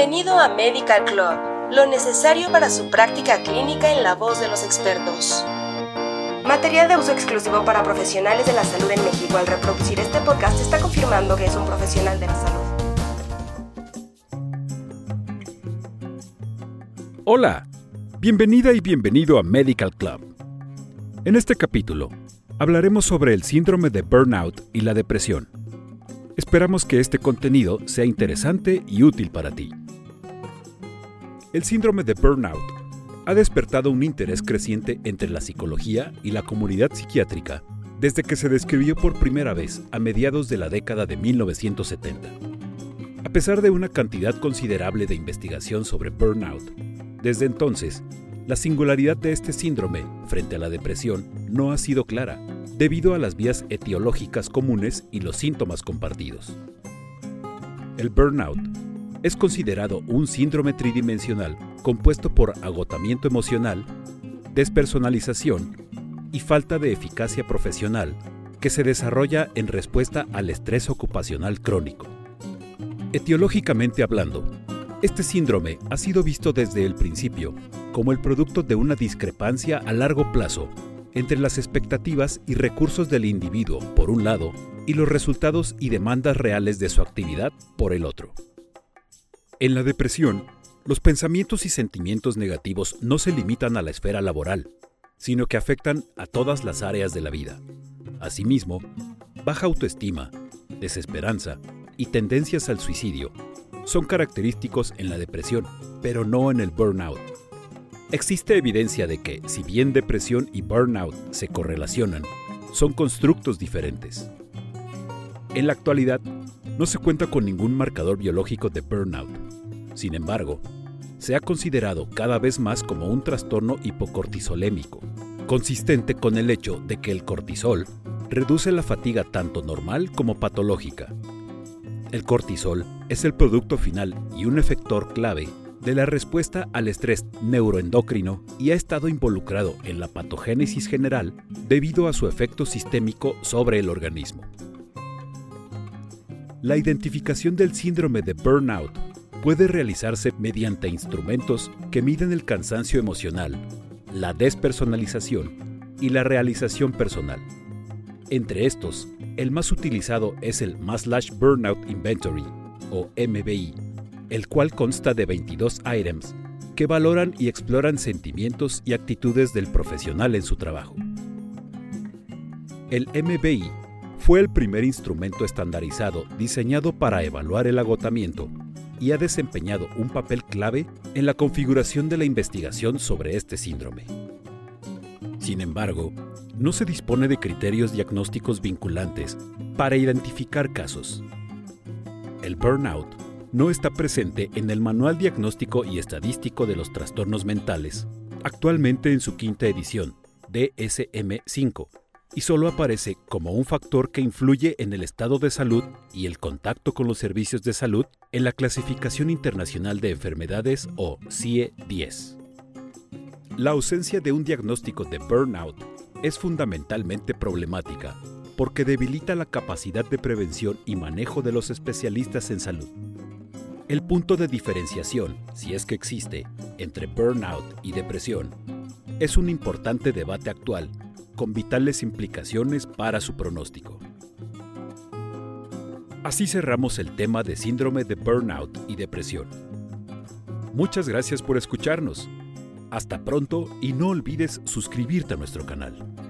Bienvenido a Medical Club, lo necesario para su práctica clínica en la voz de los expertos. Material de uso exclusivo para profesionales de la salud en México. Al reproducir este podcast está confirmando que es un profesional de la salud. Hola, bienvenida y bienvenido a Medical Club. En este capítulo hablaremos sobre el síndrome de burnout y la depresión. Esperamos que este contenido sea interesante y útil para ti. El síndrome de burnout ha despertado un interés creciente entre la psicología y la comunidad psiquiátrica desde que se describió por primera vez a mediados de la década de 1970. A pesar de una cantidad considerable de investigación sobre burnout, desde entonces, la singularidad de este síndrome frente a la depresión no ha sido clara, debido a las vías etiológicas comunes y los síntomas compartidos. El burnout es considerado un síndrome tridimensional compuesto por agotamiento emocional, despersonalización y falta de eficacia profesional que se desarrolla en respuesta al estrés ocupacional crónico. Etiológicamente hablando, este síndrome ha sido visto desde el principio como el producto de una discrepancia a largo plazo entre las expectativas y recursos del individuo, por un lado, y los resultados y demandas reales de su actividad, por el otro. En la depresión, los pensamientos y sentimientos negativos no se limitan a la esfera laboral, sino que afectan a todas las áreas de la vida. Asimismo, baja autoestima, desesperanza y tendencias al suicidio son característicos en la depresión, pero no en el burnout. Existe evidencia de que, si bien depresión y burnout se correlacionan, son constructos diferentes. En la actualidad, no se cuenta con ningún marcador biológico de burnout. Sin embargo, se ha considerado cada vez más como un trastorno hipocortisolémico, consistente con el hecho de que el cortisol reduce la fatiga tanto normal como patológica. El cortisol es el producto final y un efector clave de la respuesta al estrés neuroendocrino y ha estado involucrado en la patogénesis general debido a su efecto sistémico sobre el organismo. La identificación del síndrome de burnout puede realizarse mediante instrumentos que miden el cansancio emocional, la despersonalización y la realización personal. Entre estos, el más utilizado es el Maslach Burnout Inventory, o MBI, el cual consta de 22 items que valoran y exploran sentimientos y actitudes del profesional en su trabajo. El MBI fue el primer instrumento estandarizado diseñado para evaluar el agotamiento y ha desempeñado un papel clave en la configuración de la investigación sobre este síndrome. Sin embargo, no se dispone de criterios diagnósticos vinculantes para identificar casos. El burnout no está presente en el Manual Diagnóstico y Estadístico de los Trastornos Mentales, actualmente en su quinta edición, DSM-5, y solo aparece como un factor que influye en el estado de salud y el contacto con los servicios de salud en la Clasificación Internacional de Enfermedades o CIE-10. La ausencia de un diagnóstico de burnout es fundamentalmente problemática porque debilita la capacidad de prevención y manejo de los especialistas en salud. El punto de diferenciación, si es que existe, entre burnout y depresión es un importante debate actual con vitales implicaciones para su pronóstico. Así cerramos el tema de síndrome de burnout y depresión. Muchas gracias por escucharnos. Hasta pronto y no olvides suscribirte a nuestro canal.